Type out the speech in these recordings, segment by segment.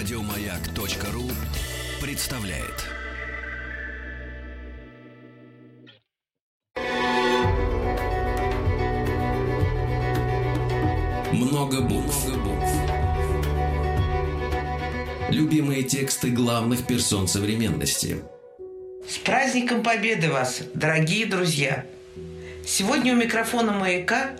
Радиомаяк.ру представляет. Много букв. Любимые тексты главных персон современности. С праздником Победы вас, дорогие друзья! Сегодня у микрофона «Маяка»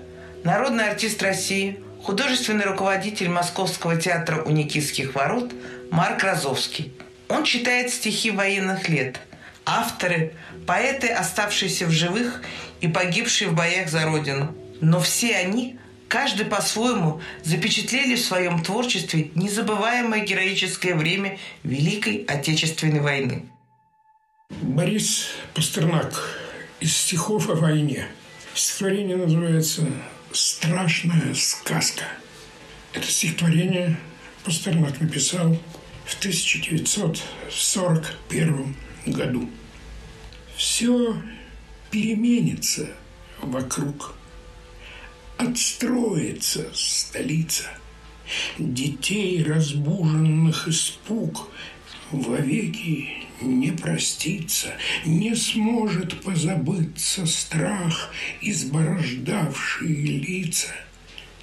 народный артист России, художественный руководитель Московского театра у Никитских ворот Марк Розовский. Он читает стихи военных лет. Авторы – поэты, оставшиеся в живых и погибшие в боях за Родину. Но все они, каждый по-своему, запечатлели в своем творчестве незабываемое героическое время Великой Отечественной войны. Борис Пастернак из стихов о войне. Стихотворение называется «Страшная сказка». Это стихотворение Пастернак написал в 1941 году. Все переменится вокруг. Отстроится столица. Детей, разбуженных испуг, вовеки не простится, не сможет позабыться страх, изборождавший лица.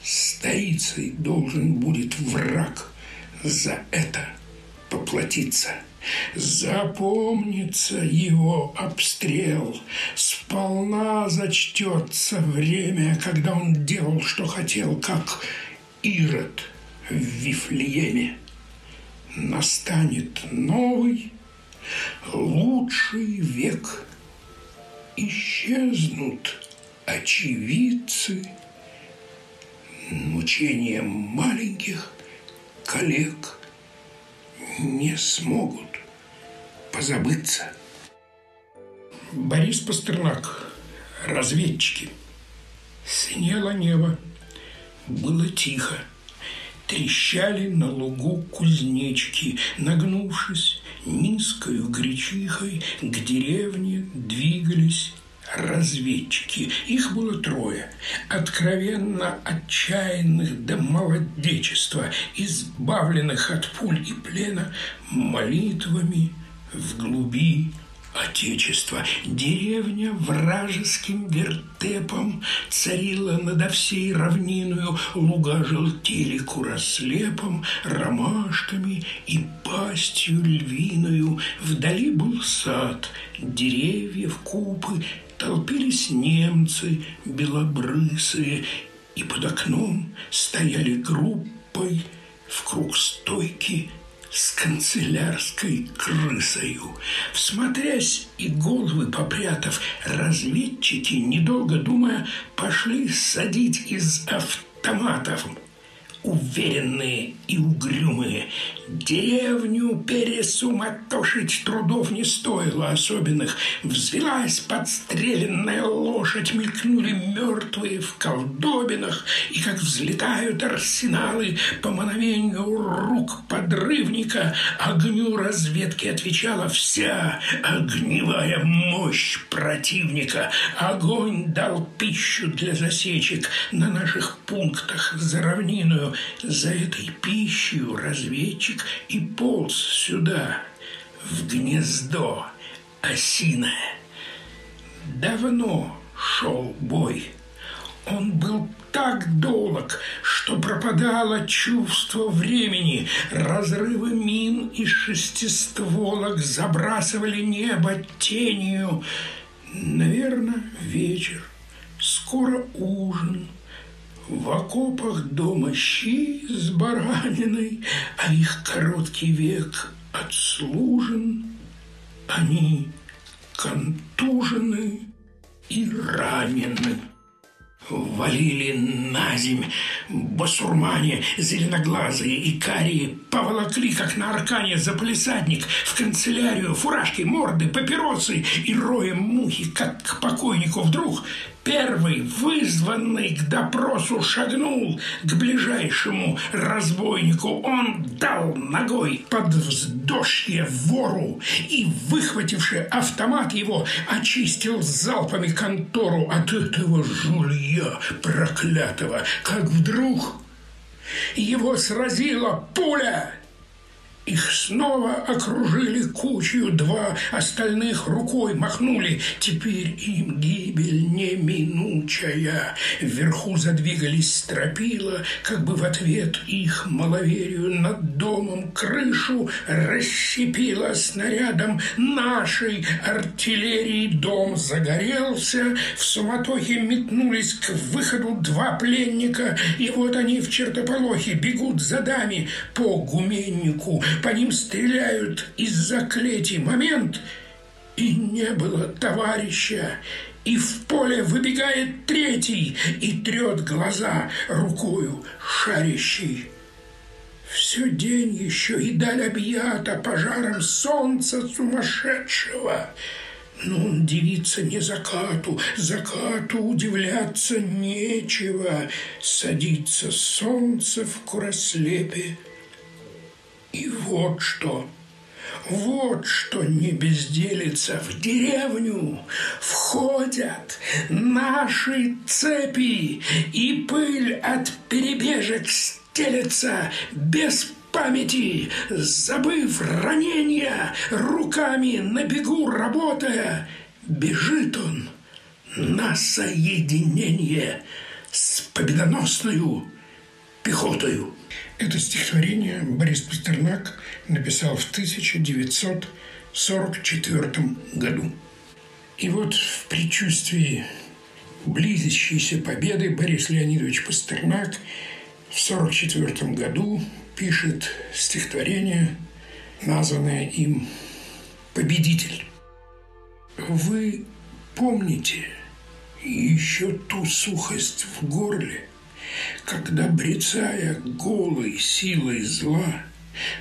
Столицей должен будет враг за это поплатиться. Запомнится его обстрел, сполна зачтется время, когда он делал, что хотел, как Ирод в Вифлееме. Настанет новый, лучший век. Исчезнут очевидцы, мучением маленьких коллег не смогут позабыться. Борис Пастернак. Разведчики. Синело небо. Было тихо. Трещали на лугу кузнечки, нагнувшись низкою гречихой к деревне двигались разведчики. Их было трое. Откровенно отчаянных до молодечества, избавленных от пуль и плена молитвами в глуби Отечества. Деревня вражеским вертепом царила надо всей равниною, луга желтели курослепом, ромашками и пастью львиную. Вдали был сад, деревьев купы, толпились немцы белобрысые, и под окном стояли группой в круг стойки с канцелярской крысою. Всмотрясь и головы попрятав, разведчики, недолго думая, пошли садить из автоматов уверенные и угрюмые. Деревню пересуматошить трудов не стоило особенных. Взвелась подстреленная лошадь, мелькнули мертвые в колдобинах, и как взлетают арсеналы по мановению рук подрывника, огню разведки отвечала вся огневая мощь противника. Огонь дал пищу для засечек на наших пунктах за равниною, за этой пищей разведчик и полз сюда, в гнездо осиное. Давно шел бой. Он был так долг, что пропадало чувство времени. Разрывы мин и шестистволок забрасывали небо тенью. Наверное, вечер. Скоро ужин – в окопах дома щи с бараниной, а их короткий век отслужен, они контужены и ранены. Валили на земь басурмане зеленоглазые и карие поволокли, как на аркане, за полисадник в канцелярию фуражки, морды, папиросы и роем мухи, как к покойнику вдруг Первый, вызванный к допросу, шагнул к ближайшему разбойнику. Он дал ногой под вздошье вору и, выхвативший автомат его, очистил залпами контору от этого жулья проклятого. Как вдруг его сразила пуля Их снова окружили кучью, два остальных рукой махнули. Теперь им гибель неминучая. Вверху задвигались стропила, как бы в ответ их маловерию над домом крышу расщепила снарядом нашей артиллерии. Дом загорелся, в суматохе метнулись к выходу два пленника, и вот они в чертополохе бегут за дами по гуменнику по ним стреляют из-за клети. Момент, и не было товарища. И в поле выбегает третий и трет глаза рукою шарящий. Все день еще и даль объята пожаром солнца сумасшедшего. Но он дивится не закату, закату удивляться нечего. Садится солнце в курослепе и вот что, вот что не безделится в деревню входят наши цепи, и пыль от перебежек стелется без памяти, забыв ранения, руками на бегу работая, бежит он на соединение с победоносную пехотою. Это стихотворение Борис Пастернак написал в 1944 году. И вот в предчувствии близящейся победы Борис Леонидович Пастернак в 1944 году пишет стихотворение, названное им «Победитель». Вы помните еще ту сухость в горле – когда, брецая голой силой зла,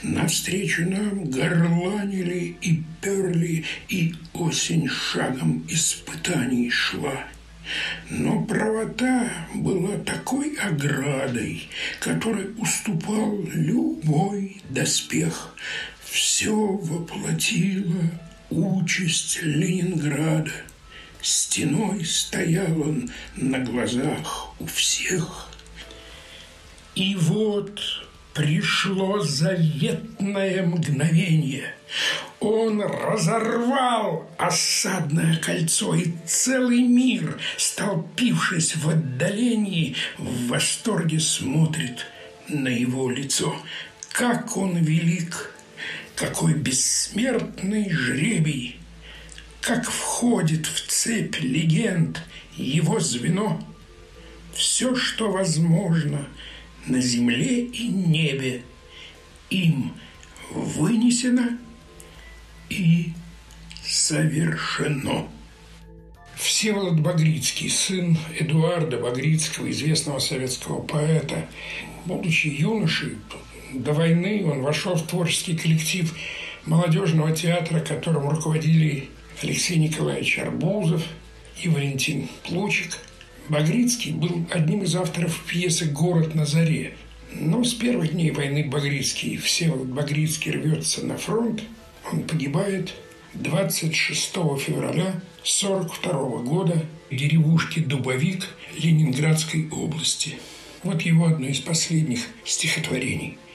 Навстречу нам горланили и перли, И осень шагом испытаний шла. Но правота была такой оградой, Которой уступал любой доспех. Все воплотило участь Ленинграда. Стеной стоял он на глазах у всех – и вот пришло заветное мгновение. Он разорвал осадное кольцо, и целый мир, столпившись в отдалении, в восторге смотрит на его лицо. Как он велик, какой бессмертный жребий, как входит в цепь легенд его звено. Все, что возможно – на земле и небе им вынесено и совершено. Всеволод Багрицкий, сын Эдуарда Багрицкого, известного советского поэта, будучи юношей, до войны он вошел в творческий коллектив молодежного театра, которым руководили Алексей Николаевич Арбузов и Валентин Плучик – Багрицкий был одним из авторов пьесы «Город на заре». Но с первых дней войны Багрицкий, Всеволод Багрицкий рвется на фронт. Он погибает 26 февраля 1942 года в деревушке Дубовик Ленинградской области. Вот его одно из последних стихотворений –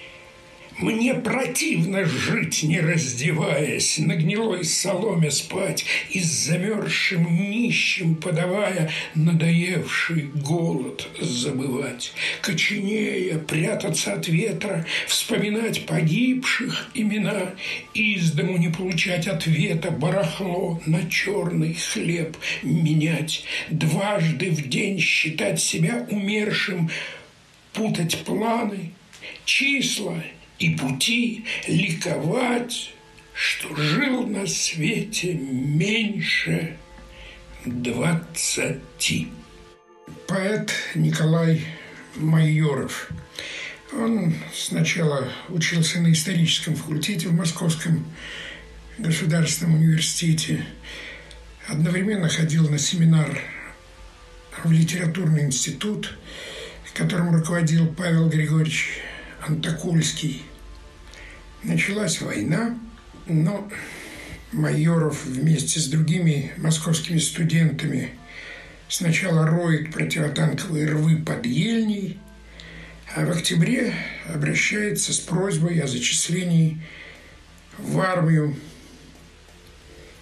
мне противно жить, не раздеваясь, На гнилой соломе спать И замерзшим нищим подавая Надоевший голод забывать. Коченея, прятаться от ветра, Вспоминать погибших имена, Из дому не получать ответа, Барахло на черный хлеб менять, Дважды в день считать себя умершим, Путать планы, числа – и пути ликовать, что жил на свете меньше двадцати. Поэт Николай Майоров. Он сначала учился на историческом факультете в Московском государственном университете, одновременно ходил на семинар в литературный институт, которым руководил Павел Григорьевич Антокольский – Началась война, но Майоров вместе с другими московскими студентами сначала роет противотанковые рвы под Ельней, а в октябре обращается с просьбой о зачислении в армию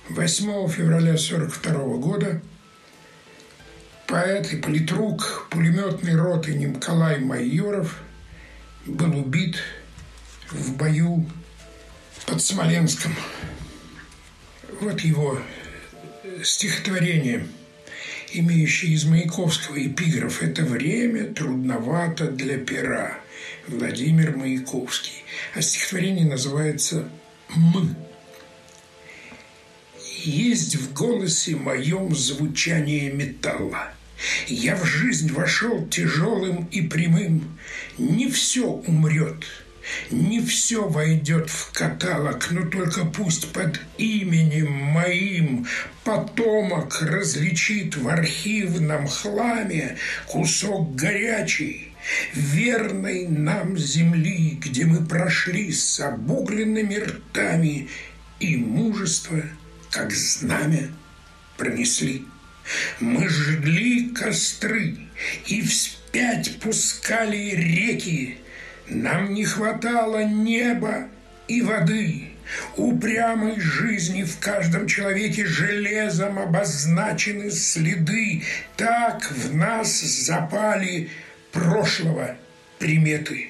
8 февраля 1942 года. Поэт и политрук пулеметной роты Николай Майоров был убит в бою под Смоленском. Вот его стихотворение, имеющее из Маяковского эпиграф «Это время трудновато для пера» Владимир Маяковский. А стихотворение называется «Мы». Есть в голосе моем звучание металла – я в жизнь вошел тяжелым и прямым. Не все умрет, не все войдет в каталог, но только пусть под именем моим потомок различит в архивном хламе кусок горячий, верной нам земли, где мы прошли с обугленными ртами и мужество, как знамя, пронесли. Мы жгли костры и вспять пускали реки. Нам не хватало неба и воды. Упрямой жизни в каждом человеке железом обозначены следы. Так в нас запали прошлого приметы.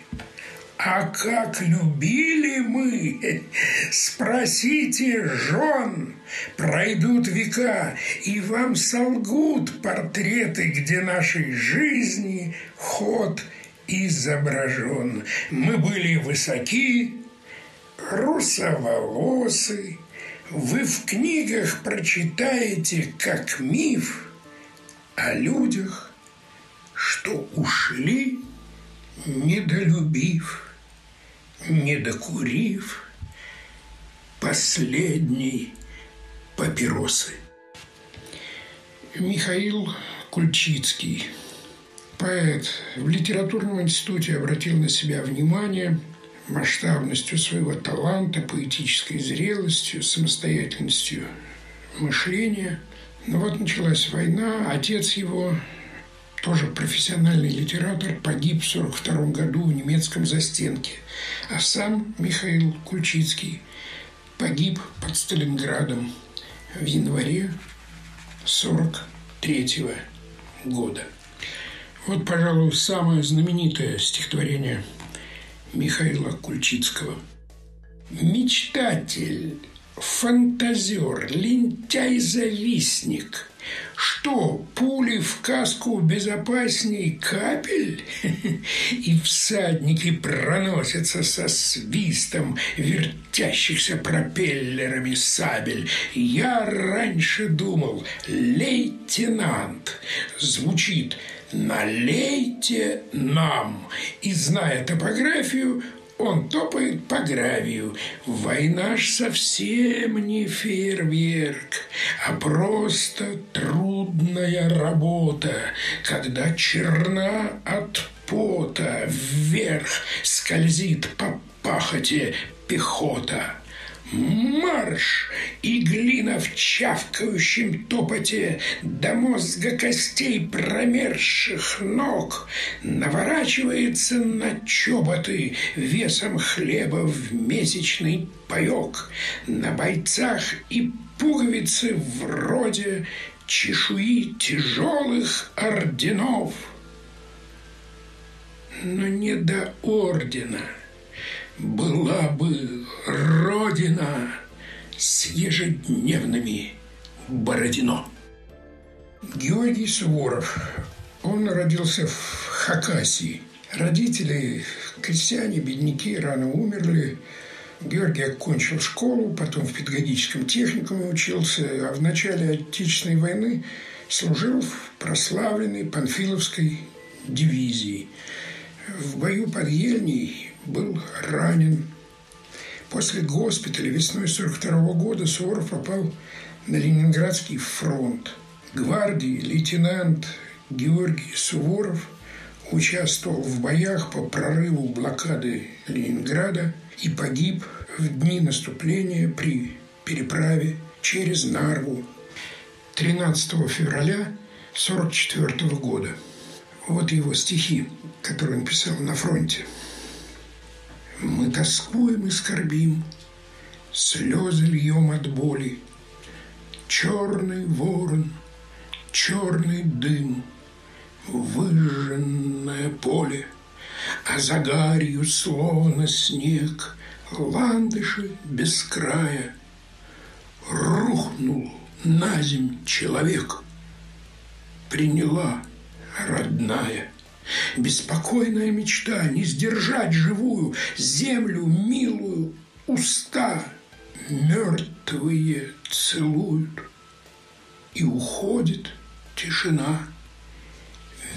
А как любили мы, спросите жен, пройдут века, и вам солгут портреты, где нашей жизни ход изображен. Мы были высоки, русоволосы, вы в книгах прочитаете, как миф о людях, что ушли, недолюбив не докурив последней папиросы. Михаил Кульчицкий, поэт, в литературном институте обратил на себя внимание масштабностью своего таланта, поэтической зрелостью, самостоятельностью мышления. Но вот началась война, отец его тоже профессиональный литератор, погиб в 1942 году в немецком застенке. А сам Михаил Кульчицкий погиб под Сталинградом в январе 1943 года. Вот, пожалуй, самое знаменитое стихотворение Михаила Кульчицкого. Мечтатель, фантазер, лентяй-завистник – что, пули в каску безопасней капель? И всадники проносятся со свистом вертящихся пропеллерами сабель. Я раньше думал, лейтенант звучит «налейте нам». И, зная топографию, он топает по гравию. Война ж совсем не фейерверк, а просто трудная работа, когда черна от пота вверх скользит по пахоте пехота. Марш! И глина в чавкающем топоте До мозга костей промерзших ног Наворачивается на чоботы Весом хлеба в месячный паек. На бойцах и пуговицы вроде Чешуи тяжелых орденов. Но не до ордена – была бы Родина с ежедневными Бородино. Георгий Суворов. Он родился в Хакасии. Родители крестьяне, бедняки, рано умерли. Георгий окончил школу, потом в педагогическом техникуме учился, а в начале Отечественной войны служил в прославленной Панфиловской дивизии. В бою под Ельней был ранен. После госпиталя весной 42 года Суворов попал на Ленинградский фронт. Гвардии лейтенант Георгий Суворов участвовал в боях по прорыву блокады Ленинграда и погиб в дни наступления при переправе через Нарву 13 февраля 1944 года. Вот его стихи, которые он писал на фронте. Мы тоскуем и скорбим, слезы льем от боли. Черный ворон, черный дым, выжженное поле, А за гарью словно снег ландыши без края. Рухнул на земь человек, приняла родная. Беспокойная мечта не сдержать живую землю милую уста мертвые целуют и уходит тишина.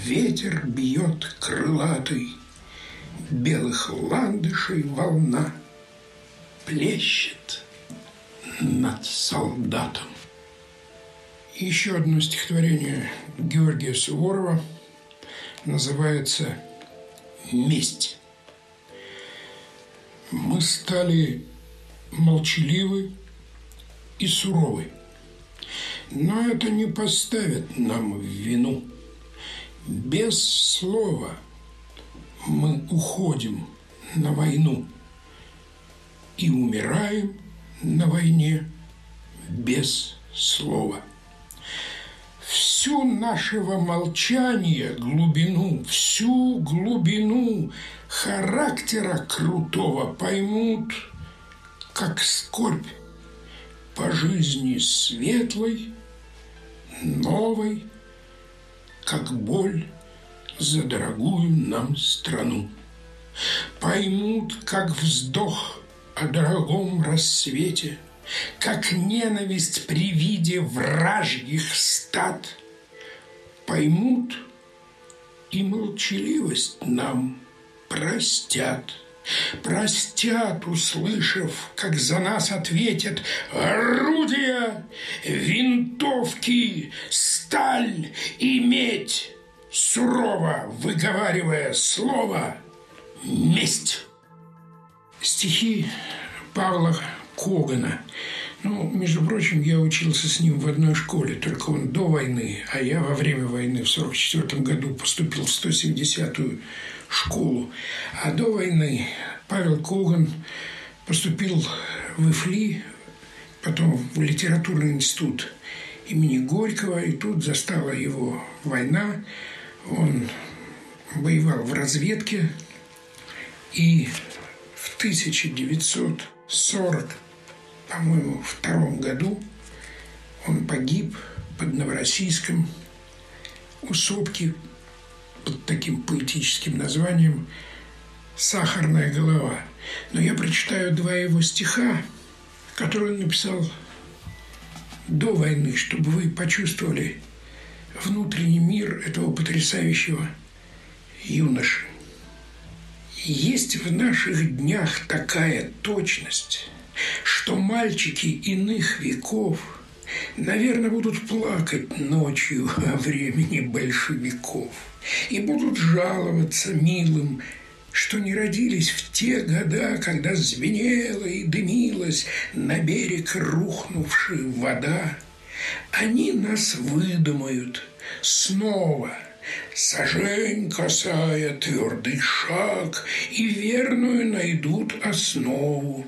Ветер бьет крылатый, белых ландышей волна плещет над солдатом. Еще одно стихотворение Георгия Суворова называется «Месть». Мы стали молчаливы и суровы, но это не поставит нам в вину. Без слова мы уходим на войну и умираем на войне без слова – всю нашего молчания глубину, всю глубину характера крутого поймут, как скорбь по жизни светлой, новой, как боль за дорогую нам страну. Поймут, как вздох о дорогом рассвете – как ненависть при виде вражьих стад, поймут и молчаливость нам простят. Простят, услышав, как за нас ответят орудия, винтовки, сталь и медь, сурово выговаривая слово «месть». Стихи Павла Когана. Ну, между прочим, я учился с ним в одной школе, только он до войны, а я во время войны в 1944 году поступил в 170-ю школу. А до войны Павел Коган поступил в ИФЛИ, потом в литературный институт имени Горького, и тут застала его война. Он воевал в разведке, и в 1940 по-моему, втором году он погиб под Новороссийском у сопки под таким поэтическим названием «Сахарная голова». Но я прочитаю два его стиха, которые он написал до войны, чтобы вы почувствовали внутренний мир этого потрясающего юноши. Есть в наших днях такая точность, что мальчики иных веков, наверное, будут плакать ночью о времени большевиков и будут жаловаться милым, что не родились в те года, когда звенела и дымилась на берег рухнувшая вода. Они нас выдумают снова – Сажень касая твердый шаг, И верную найдут основу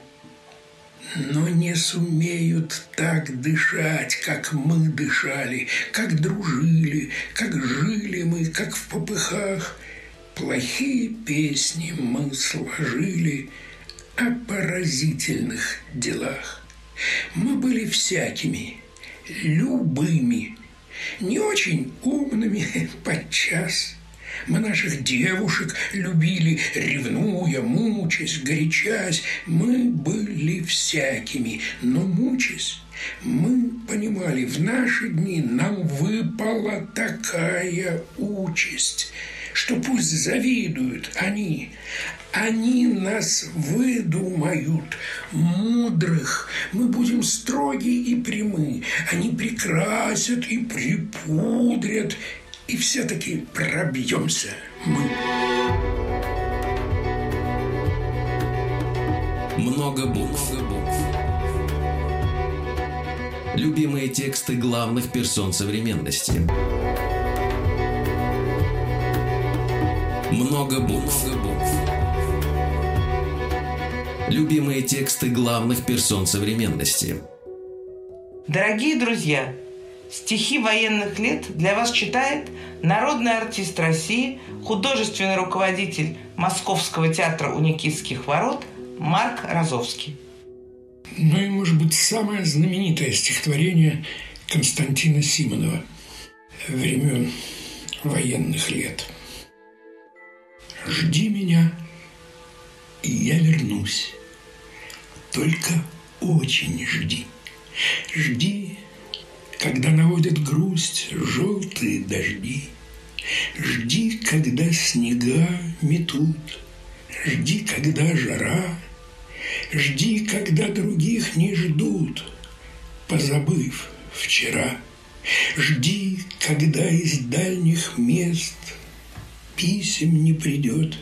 но не сумеют так дышать, как мы дышали, как дружили, как жили мы, как в попыхах. Плохие песни мы сложили о поразительных делах. Мы были всякими, любыми, не очень умными подчас – мы наших девушек любили, ревнуя, мучаясь, горячась. Мы были всякими, но мучаясь, мы понимали, в наши дни нам выпала такая участь, что пусть завидуют они, они нас выдумают, мудрых. Мы будем строги и прямы. Они прекрасят и припудрят, и все-таки пробьемся мы. Много букв. Любимые тексты главных персон современности. Много букв. Любимые тексты главных персон современности. Дорогие друзья, стихи военных лет для вас читает народный артист России, художественный руководитель Московского театра у Никитских ворот Марк Розовский. Ну и, может быть, самое знаменитое стихотворение Константина Симонова времен военных лет. «Жди меня, и я вернусь. Только очень жди. Жди, когда наводят грусть желтые дожди. Жди, когда снега метут. Жди, когда жара. Жди, когда других не ждут, позабыв вчера. Жди, когда из дальних мест писем не придет.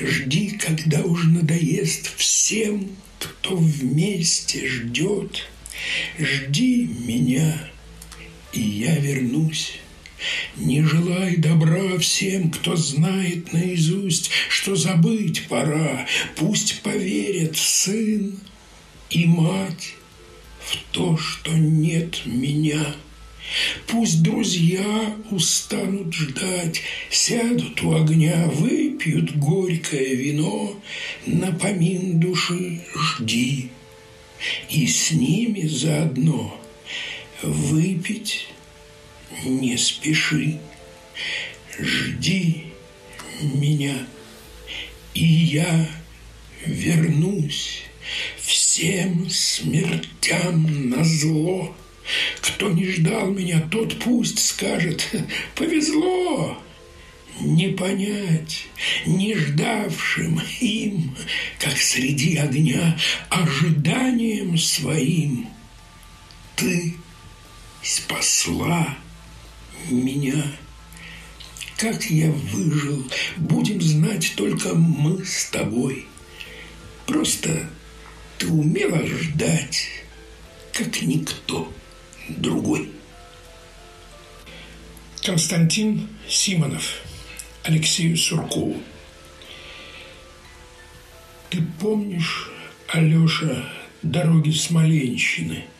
Жди, когда уж надоест всем, кто вместе ждет. Жди меня, и я вернусь. Не желай добра всем, кто знает наизусть, что забыть пора. Пусть поверят сын и мать в то, что нет меня. Пусть друзья устанут ждать, сядут у огня, выпьют горькое вино, напомин души жди. И с ними заодно выпить не спеши, жди меня, и я вернусь всем смертям на зло. Кто не ждал меня, тот пусть скажет «повезло». Не понять, не ждавшим им, как среди огня, ожиданием своим, ты спасла меня. Как я выжил, будем знать только мы с тобой. Просто ты умела ждать, как никто другой. Константин Симонов Алексею Суркову. Ты помнишь, Алеша, дороги Смоленщины –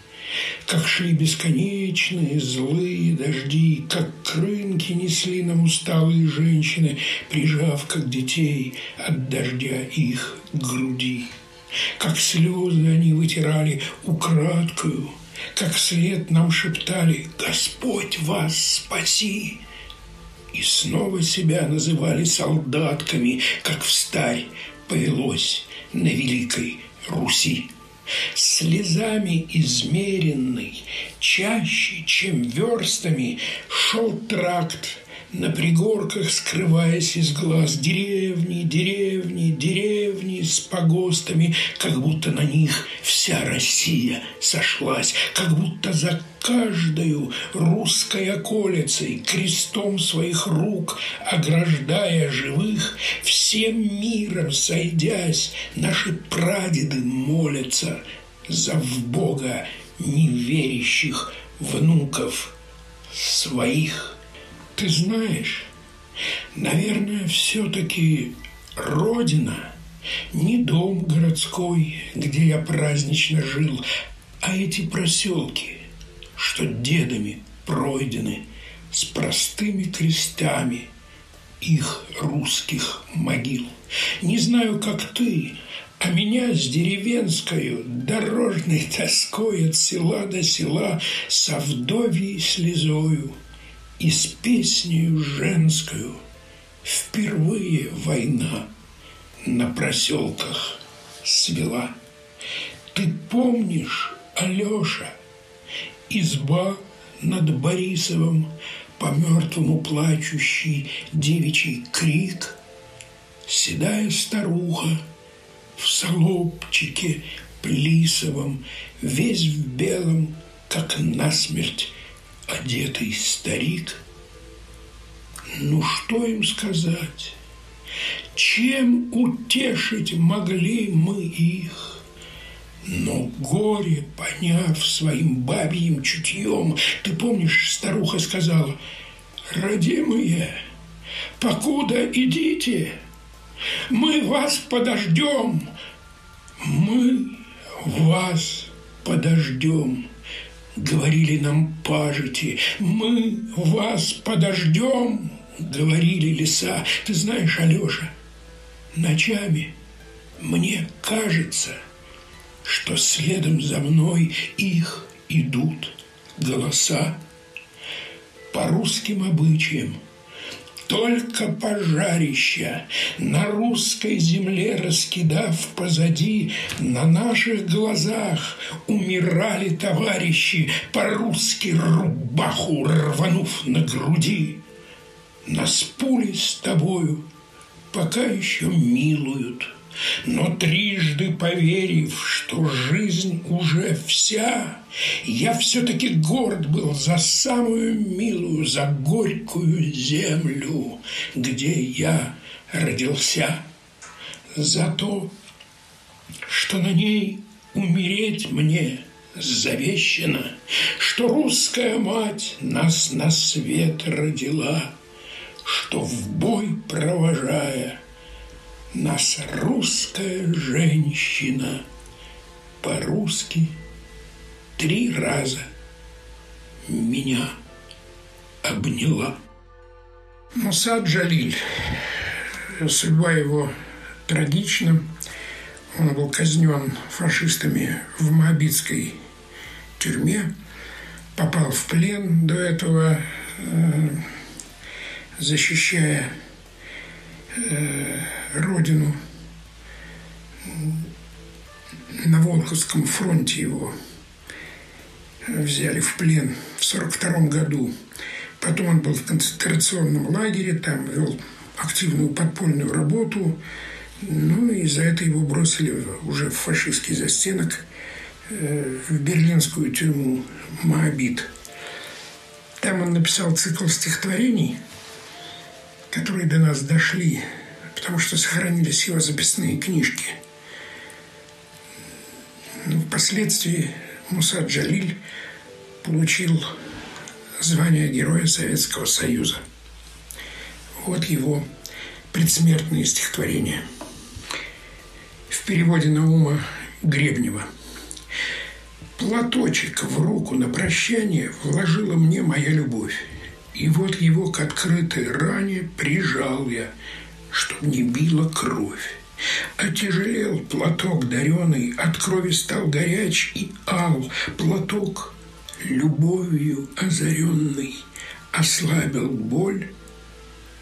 как шли бесконечные злые дожди, Как крынки несли нам усталые женщины, Прижав, как детей, от дождя их груди. Как слезы они вытирали украдкою, Как след нам шептали «Господь вас спаси!» И снова себя называли солдатками, Как встарь повелось на Великой Руси слезами измеренный, чаще, чем верстами, шел тракт на пригорках, скрываясь из глаз. Деревни, деревни, деревни с погостами, как будто на них вся Россия сошлась, как будто за каждую русской околицей, крестом своих рук, ограждая живых, всем миром сойдясь, наши прадеды молятся за в Бога неверящих внуков своих. Ты знаешь, наверное, все-таки Родина не дом городской, где я празднично жил, а эти проселки, что дедами пройдены с простыми крестами их русских могил. Не знаю, как ты, а меня с деревенскою дорожной тоской от села до села со вдовьей слезою – и с песнею женскую впервые война на проселках свела. Ты помнишь, Алеша, изба над Борисовым, по мертвому плачущий девичий крик, седая старуха в солопчике плисовом, весь в белом, как насмерть одетый старик. Ну что им сказать? Чем утешить могли мы их? Но горе, поняв своим бабьим чутьем, ты помнишь, старуха сказала, родимые, покуда идите. Мы вас подождем, мы вас подождем. Говорили нам пажити, мы вас подождем, говорили леса. Ты знаешь, Алеша, ночами мне кажется, что следом за мной их идут голоса по русским обычаям – только пожарища на русской земле раскидав позади, на наших глазах умирали товарищи, по-русски рубаху рванув на груди. Нас пули с тобою пока еще милуют – но трижды поверив, что жизнь уже вся, я все-таки горд был за самую милую, за горькую землю, где я родился. За то, что на ней умереть мне завещено, что русская мать нас на свет родила, что в бой провожая – нас русская женщина по-русски три раза меня обняла. Мусад Джалиль. Судьба его трагична. Он был казнен фашистами в Моабитской тюрьме, попал в плен до этого, э, защищая э, родину. На Волховском фронте его взяли в плен в 1942 году. Потом он был в концентрационном лагере, там вел активную подпольную работу. Ну и за это его бросили уже в фашистский застенок э, в берлинскую тюрьму Моабит. Там он написал цикл стихотворений, которые до нас дошли потому что сохранились его записные книжки. Но впоследствии Муса Джалиль получил звание Героя Советского Союза. Вот его предсмертные стихотворения. В переводе Наума Гребнева. Платочек в руку на прощание вложила мне моя любовь. И вот его к открытой ране прижал я – чтоб не била кровь. Отяжелел платок дареный, от крови стал горяч и ал. Платок любовью озаренный ослабил боль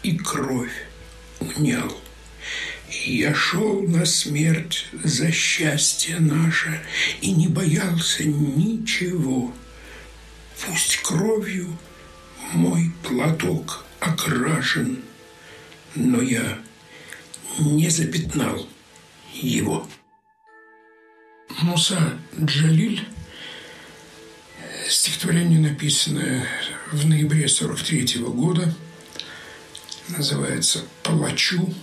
и кровь унял. Я шел на смерть за счастье наше и не боялся ничего. Пусть кровью мой платок окрашен, но я не запятнал его. Муса Джалиль, стихотворение, написанное в ноябре 43 -го года, называется «Палачу»,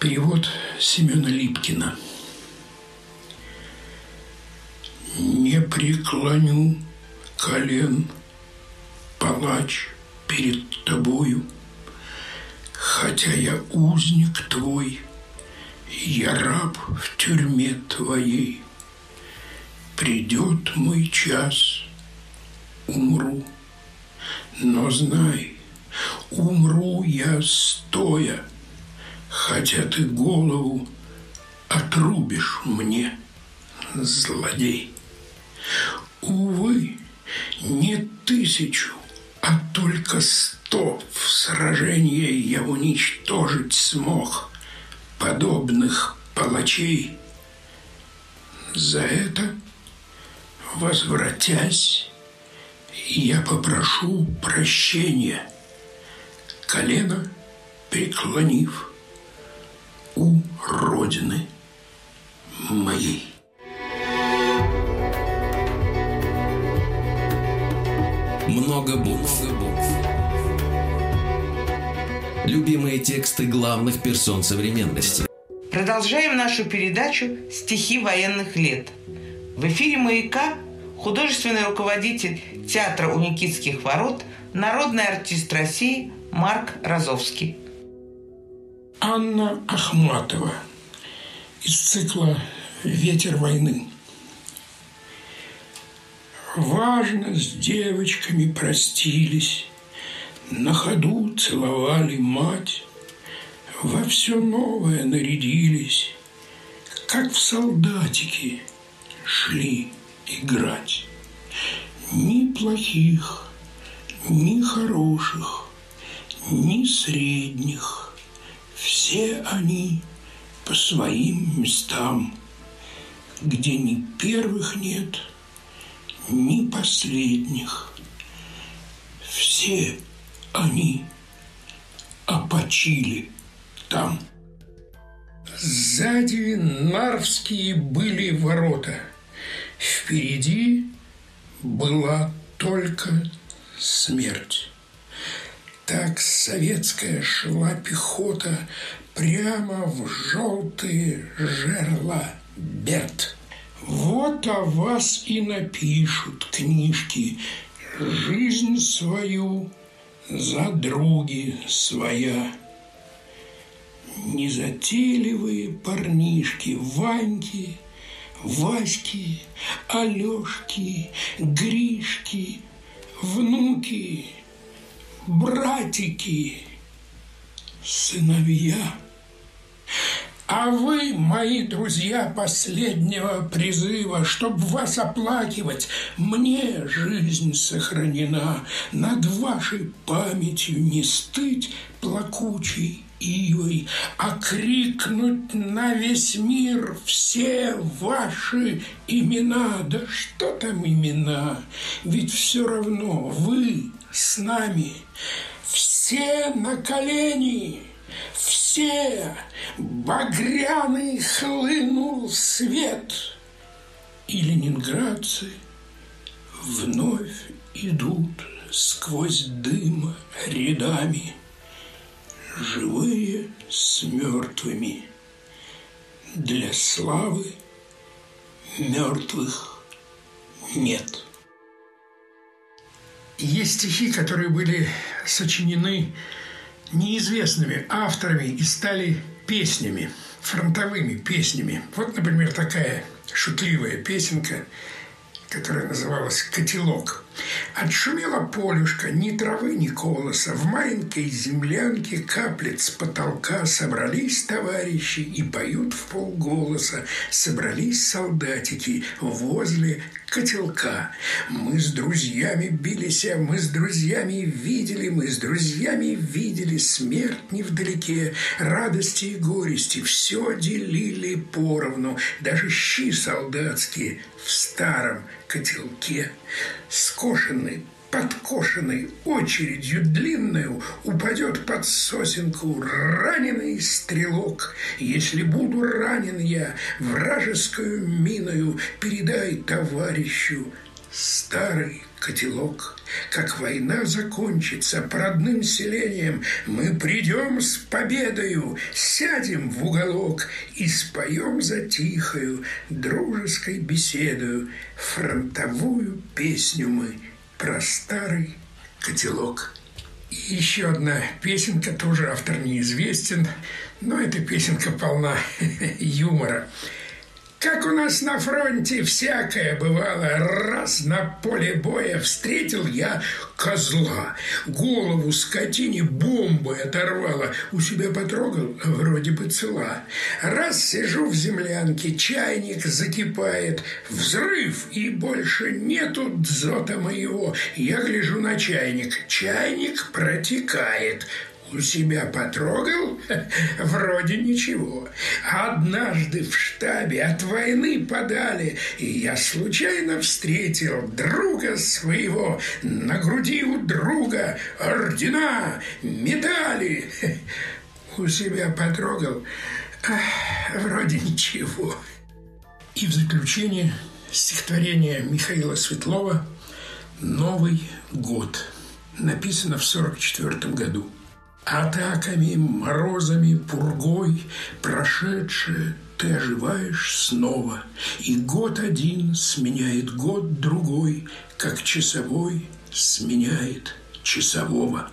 перевод Семена Липкина. «Не преклоню колен, палач, перед тобою – Хотя я узник твой, я раб в тюрьме твоей. Придет мой час, умру, но знай, умру я стоя, хотя ты голову отрубишь мне, злодей. Увы, не тысячу, а только сто в сражении я уничтожить смог подобных палачей. За это, возвратясь, я попрошу прощения, колено преклонив у Родины моей. Много букв. Любимые тексты главных персон современности. Продолжаем нашу передачу «Стихи военных лет». В эфире «Маяка» художественный руководитель театра у Никитских ворот, народный артист России Марк Розовский. Анна Ахматова из цикла «Ветер войны». Важно с девочками простились, На ходу целовали мать, Во все новое нарядились, Как в солдатики шли играть. Ни плохих, ни хороших, ни средних. Все они по своим местам, где ни первых нет, ни последних. Все они опочили там. Сзади Нарвские были ворота. Впереди была только смерть. Так советская шла пехота прямо в желтые жерла Берт. Вот о вас и напишут книжки Жизнь свою за други своя. Незатейливые парнишки Ваньки, Васьки, Алешки, Гришки, внуки, братики, сыновья. А вы, мои друзья последнего призыва, чтоб вас оплакивать, мне жизнь сохранена, над вашей памятью не стыть плакучей ивой, а крикнуть на весь мир все ваши имена. Да что там имена? Ведь все равно вы с нами, все на колени, все багряный хлынул свет, и ленинградцы вновь идут сквозь дым рядами, живые с мертвыми. Для славы мертвых нет. Есть стихи, которые были сочинены неизвестными авторами и стали песнями, фронтовыми песнями. Вот, например, такая шутливая песенка, которая называлась «Котелок». Отшумела полюшка, ни травы, ни колоса. В маленькой землянке каплет с потолка собрались товарищи и поют в полголоса. Собрались солдатики возле котелка. Мы с друзьями бились, а мы с друзьями видели, мы с друзьями видели смерть невдалеке, радости и горести, все делили поровну, даже щи солдатские в старом котелке. Скошенный, подкошенный, очередью длинную упадет под сосенку раненый стрелок. Если буду ранен я вражескую миною, передай товарищу старый котелок. Как война закончится по родным селениям, мы придем с победою, сядем в уголок и споем за тихою дружеской беседою фронтовую песню мы про старый котелок. И еще одна песенка, тоже автор неизвестен, но эта песенка полна юмора. Как у нас на фронте всякое бывало. Раз на поле боя встретил я козла. Голову скотине бомбой оторвала. У себя потрогал, вроде бы цела. Раз сижу в землянке, чайник закипает. Взрыв, и больше нету дзота моего. Я гляжу на чайник. Чайник протекает у себя потрогал? Вроде ничего. Однажды в штабе от войны подали, и я случайно встретил друга своего. На груди у друга ордена, медали. У себя потрогал? Вроде ничего. И в заключение стихотворение Михаила Светлова «Новый год». Написано в 1944 году атаками, морозами, пургой, прошедшее ты оживаешь снова, и год один сменяет год другой, как часовой сменяет часового.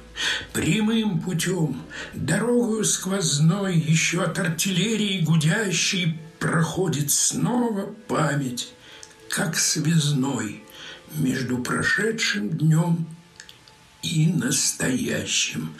Прямым путем, дорогою сквозной, Еще от артиллерии гудящей Проходит снова память, как связной Между прошедшим днем и настоящим.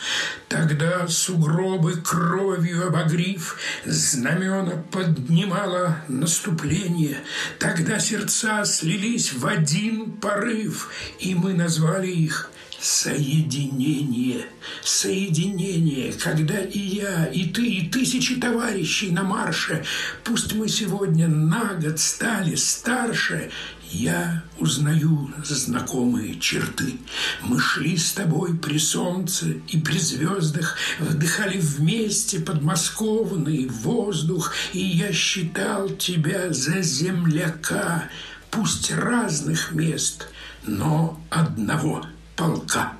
Тогда сугробы кровью обогрив, знамена поднимало наступление. Тогда сердца слились в один порыв, и мы назвали их Соединение, соединение, когда и я, и ты, и тысячи товарищей на марше, пусть мы сегодня на год стали старше, я узнаю знакомые черты. Мы шли с тобой при солнце и при звездах, Вдыхали вместе подмосковный воздух, И я считал тебя за земляка, Пусть разных мест, но одного полка.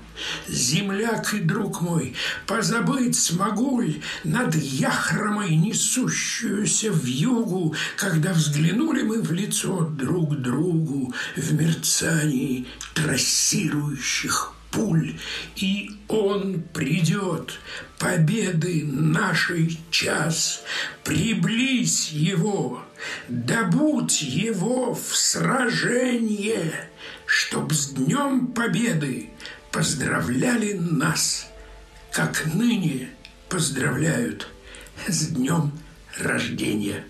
Земляк и друг мой, позабыть смогу ли Над яхромой, несущуюся в югу, Когда взглянули мы в лицо друг другу В мерцании трассирующих пуль, И он придет, победы нашей час, Приблизь его, добудь его в сражение, Чтоб с днем победы поздравляли нас, как ныне поздравляют с днем рождения.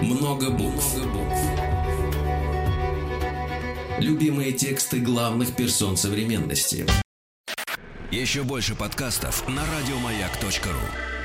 Много букв. Любимые тексты главных персон современности. Еще больше подкастов на радиомаяк.ру.